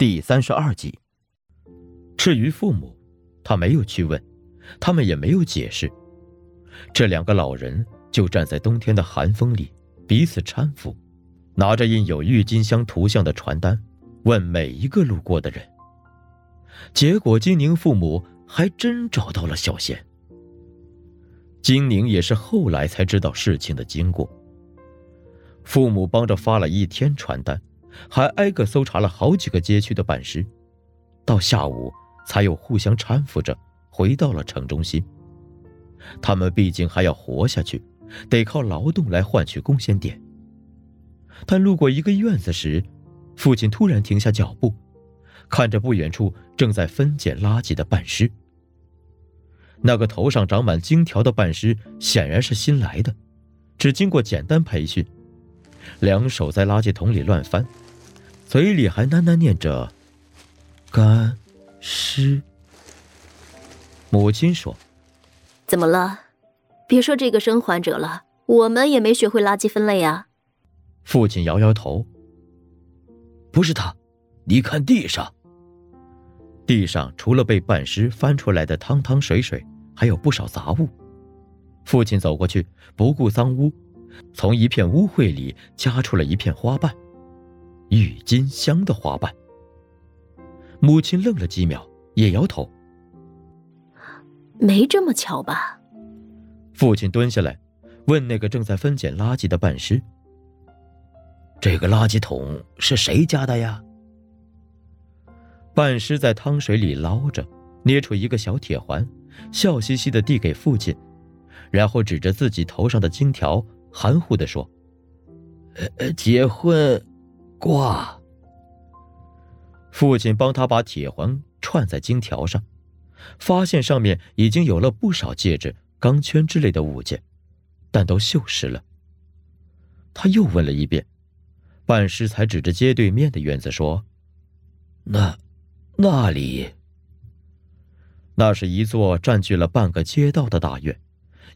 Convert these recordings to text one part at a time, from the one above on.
第三十二集。至于父母，他没有去问，他们也没有解释。这两个老人就站在冬天的寒风里，彼此搀扶，拿着印有郁金香图像的传单，问每一个路过的人。结果，金宁父母还真找到了小贤。金宁也是后来才知道事情的经过。父母帮着发了一天传单，还挨个搜查了好几个街区的办事，到下午才又互相搀扶着回到了城中心。他们毕竟还要活下去，得靠劳动来换取贡献点。但路过一个院子时，父亲突然停下脚步，看着不远处正在分拣垃圾的半尸。那个头上长满荆条的半尸显然是新来的，只经过简单培训。两手在垃圾桶里乱翻，嘴里还喃喃念着“干尸”。母亲说：“怎么了？别说这个生还者了，我们也没学会垃圾分类啊。”父亲摇摇头：“不是他，你看地上。地上除了被半尸翻出来的汤汤水水，还有不少杂物。”父亲走过去，不顾脏污。从一片污秽里夹出了一片花瓣，郁金香的花瓣。母亲愣了几秒，也摇头：“没这么巧吧？”父亲蹲下来，问那个正在分拣垃圾的半尸：“这个垃圾桶是谁家的呀？”半尸在汤水里捞着，捏出一个小铁环，笑嘻嘻的递给父亲，然后指着自己头上的金条。含糊的说：“呃，结婚，挂。”父亲帮他把铁环串在金条上，发现上面已经有了不少戒指、钢圈之类的物件，但都锈蚀了。他又问了一遍，半师才指着街对面的院子说：“那，那里，那是一座占据了半个街道的大院，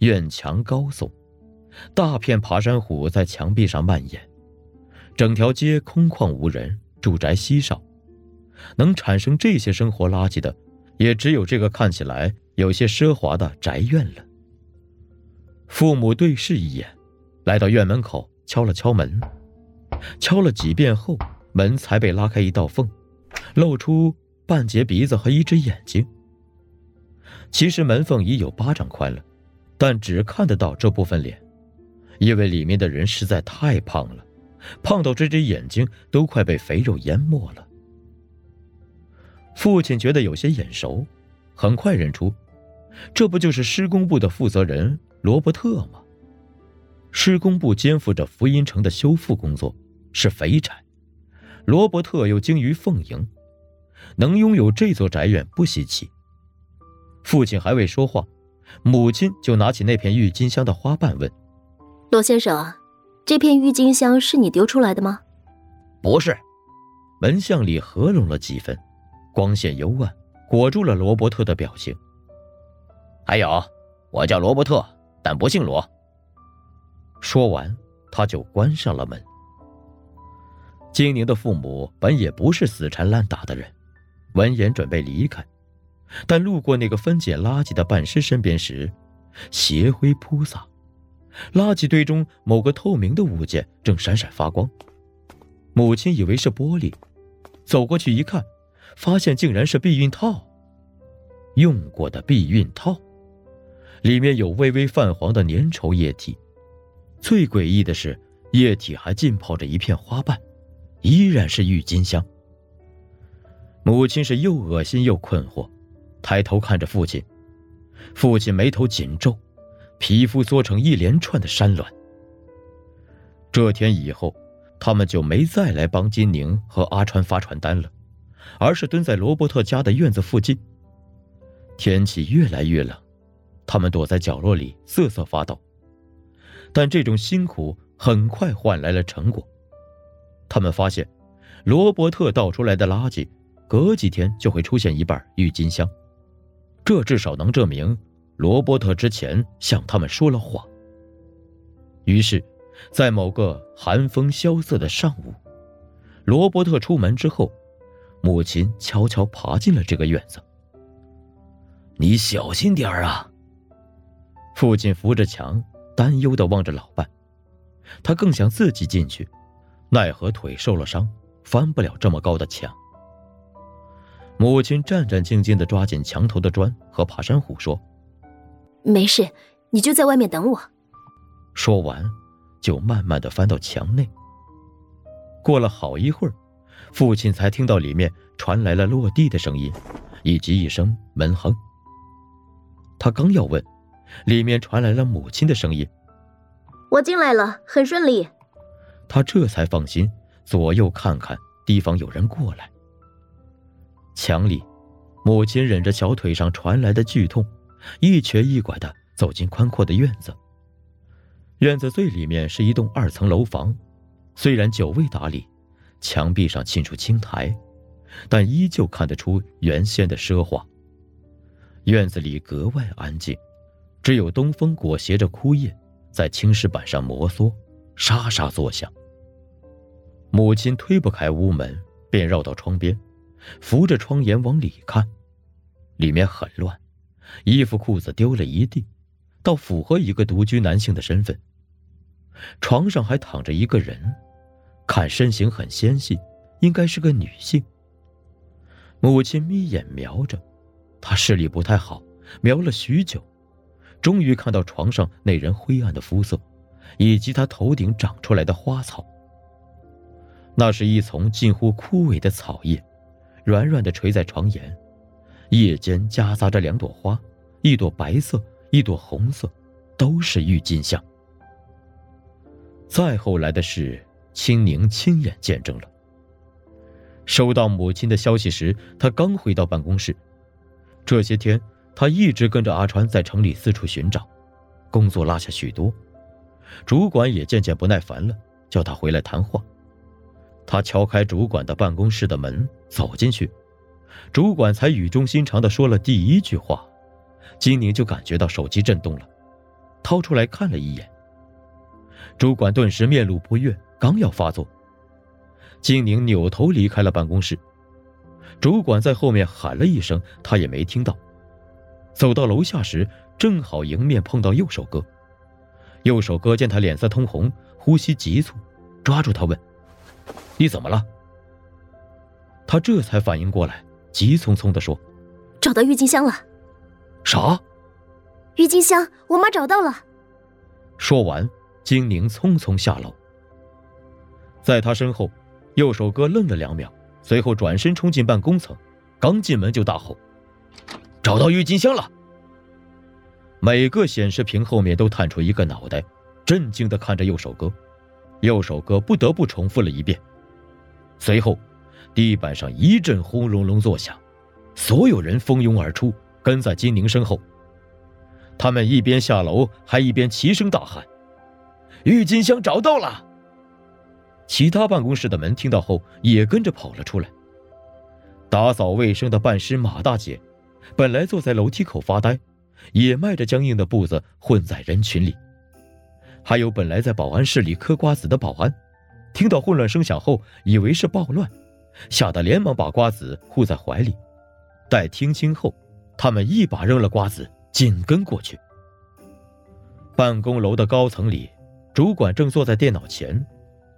院墙高耸。”大片爬山虎在墙壁上蔓延，整条街空旷无人，住宅稀少，能产生这些生活垃圾的，也只有这个看起来有些奢华的宅院了。父母对视一眼，来到院门口，敲了敲门，敲了几遍后，门才被拉开一道缝，露出半截鼻子和一只眼睛。其实门缝已有巴掌宽了，但只看得到这部分脸。因为里面的人实在太胖了，胖到这只眼睛都快被肥肉淹没了。父亲觉得有些眼熟，很快认出，这不就是施工部的负责人罗伯特吗？施工部肩负着福音城的修复工作，是肥宅。罗伯特又精于奉迎，能拥有这座宅院不稀奇。父亲还未说话，母亲就拿起那片郁金香的花瓣问。罗先生，这片郁金香是你丢出来的吗？不是。门巷里合拢了几分，光线幽暗，裹住了罗伯特的表情。还有，我叫罗伯特，但不姓罗。说完，他就关上了门。金宁的父母本也不是死缠烂打的人，闻言准备离开，但路过那个分拣垃圾的半尸身边时，斜晖铺洒。垃圾堆中某个透明的物件正闪闪发光，母亲以为是玻璃，走过去一看，发现竟然是避孕套。用过的避孕套，里面有微微泛黄的粘稠液体，最诡异的是，液体还浸泡着一片花瓣，依然是郁金香。母亲是又恶心又困惑，抬头看着父亲，父亲眉头紧皱。皮肤缩成一连串的山峦。这天以后，他们就没再来帮金宁和阿川发传单了，而是蹲在罗伯特家的院子附近。天气越来越冷，他们躲在角落里瑟瑟发抖。但这种辛苦很快换来了成果，他们发现，罗伯特倒出来的垃圾，隔几天就会出现一半郁金香，这至少能证明。罗伯特之前向他们说了谎。于是，在某个寒风萧瑟的上午，罗伯特出门之后，母亲悄悄爬进了这个院子。你小心点儿啊！父亲扶着墙，担忧的望着老伴。他更想自己进去，奈何腿受了伤，翻不了这么高的墙。母亲战战兢兢的抓紧墙头的砖和爬山虎，说：“没事，你就在外面等我。”说完，就慢慢的翻到墙内。过了好一会儿，父亲才听到里面传来了落地的声音，以及一声门哼。他刚要问，里面传来了母亲的声音：“我进来了，很顺利。”他这才放心，左右看看，提防有人过来。墙里，母亲忍着小腿上传来的剧痛，一瘸一拐的走进宽阔的院子。院子最里面是一栋二层楼房，虽然久未打理，墙壁上沁出青苔，但依旧看得出原先的奢华。院子里格外安静，只有东风裹挟着枯叶在青石板上摩挲，沙沙作响。母亲推不开屋门，便绕到窗边，扶着窗沿往里看，里面很乱，衣服裤子丢了一地，倒符合一个独居男性的身份。床上还躺着一个人，看身形很纤细，应该是个女性。母亲眯眼瞄着，她视力不太好，瞄了许久，终于看到床上那人灰暗的肤色，以及他头顶长出来的花草。那是一丛近乎枯萎的草叶，软软的垂在床沿，叶间夹杂着两朵花，一朵白色，一朵红色，都是郁金香。再后来的事，青宁亲眼见证了。收到母亲的消息时，他刚回到办公室。这些天，他一直跟着阿川在城里四处寻找，工作落下许多。主管也渐渐不耐烦了，叫他回来谈话。他敲开主管的办公室的门，走进去，主管才语重心长的说了第一句话，金宁就感觉到手机震动了，掏出来看了一眼。主管顿时面露不悦，刚要发作，金宁扭头离开了办公室。主管在后面喊了一声，他也没听到。走到楼下时，正好迎面碰到右手哥。右手哥见他脸色通红，呼吸急促，抓住他问：“你怎么了？”他这才反应过来，急匆匆的说：“找到郁金香了。”“啥？”“郁金香，我妈找到了。”说完。金宁匆匆下楼，在他身后，右手哥愣了两秒，随后转身冲进办公层，刚进门就大吼：“找到郁金香了！”每个显示屏后面都探出一个脑袋，震惊的看着右手哥。右手哥不得不重复了一遍。随后，地板上一阵轰隆隆作响，所有人蜂拥而出，跟在金宁身后。他们一边下楼，还一边齐声大喊。郁金香找到了。其他办公室的门听到后也跟着跑了出来。打扫卫生的办事马大姐，本来坐在楼梯口发呆，也迈着僵硬的步子混在人群里。还有本来在保安室里嗑瓜子的保安，听到混乱声响后，以为是暴乱，吓得连忙把瓜子护在怀里。待听清后，他们一把扔了瓜子，紧跟过去。办公楼的高层里。主管正坐在电脑前，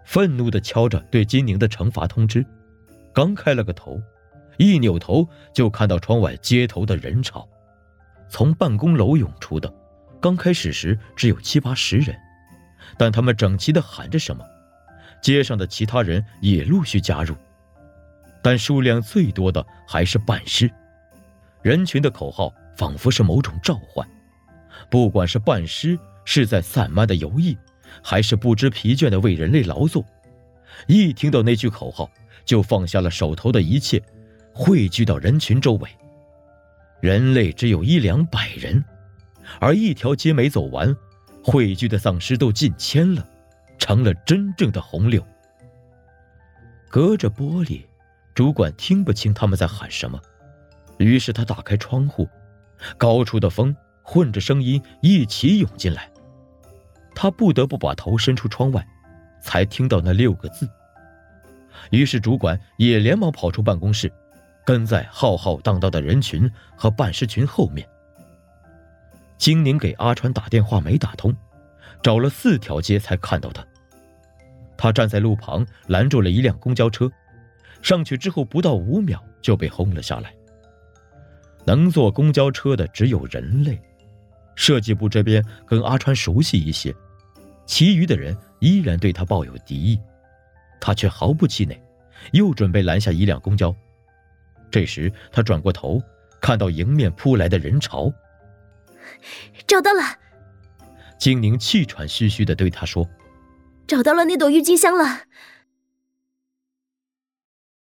愤怒地敲着对金宁的惩罚通知。刚开了个头，一扭头就看到窗外街头的人潮，从办公楼涌出的。刚开始时只有七八十人，但他们整齐地喊着什么，街上的其他人也陆续加入，但数量最多的还是半尸。人群的口号仿佛是某种召唤，不管是半尸是在散漫的游弋。还是不知疲倦的为人类劳作，一听到那句口号，就放下了手头的一切，汇聚到人群周围。人类只有一两百人，而一条街没走完，汇聚的丧尸都近千了，成了真正的洪流。隔着玻璃，主管听不清他们在喊什么，于是他打开窗户，高处的风混着声音一起涌进来。他不得不把头伸出窗外，才听到那六个字。于是主管也连忙跑出办公室，跟在浩浩荡荡的人群和办事群后面。金宁给阿川打电话没打通，找了四条街才看到他。他站在路旁拦住了一辆公交车，上去之后不到五秒就被轰了下来。能坐公交车的只有人类，设计部这边跟阿川熟悉一些，其余的人依然对他抱有敌意，他却毫不气馁，又准备拦下一辆公交。这时他转过头，看到迎面扑来的人潮，找到了。精灵气喘吁吁地对他说：“找到了那朵郁金香了。”